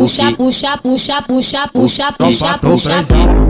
puxa, puxa, puxa, puxa, puxa, puxa, puxa, puxa.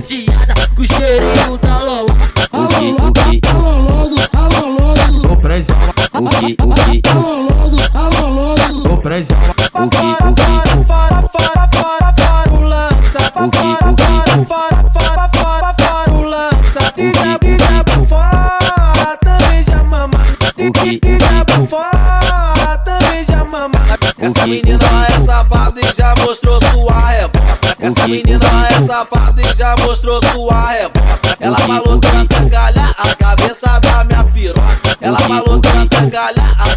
chateada com o cheirinho da Lola. O que, o que, o preso. O que, o que, o preso. O que, o que, para, para, para, para, o lança. O que, o que, para, para, lança. Tira, tira fora, também já mama. Tira pra fora, também já mama. Essa menina é safada e já mostrou sua época. Essa menina é safada e já mostrou sua reboca. Ela falou que vai escangalhar a cabeça da minha piroca. Ela falou que vai escangalhar a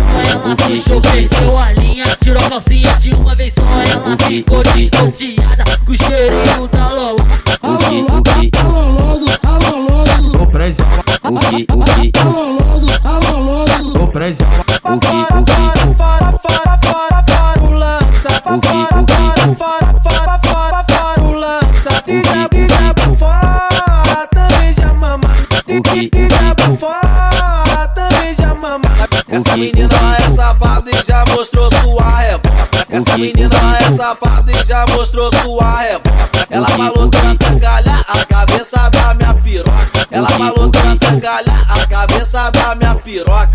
Ela puxou, perdeu a linha, tirou a calcinha de uma vez só. Ela ficou desnorteada com o cheirinho da Lolo. Alô, logo, alô, logo, Tô preso. alô, logo, alô, logo. Tô preso. Fora, fora, fora, fora, fora, fora, o lança. Fora, fora, fora, fora, Essa menina é safada e já mostrou sua reboca. Essa menina é safada e já mostrou sua reboca. Ela falou que vai escangalhar a cabeça da minha piroca. Ela falou que vai escangalhar a cabeça da minha piroca.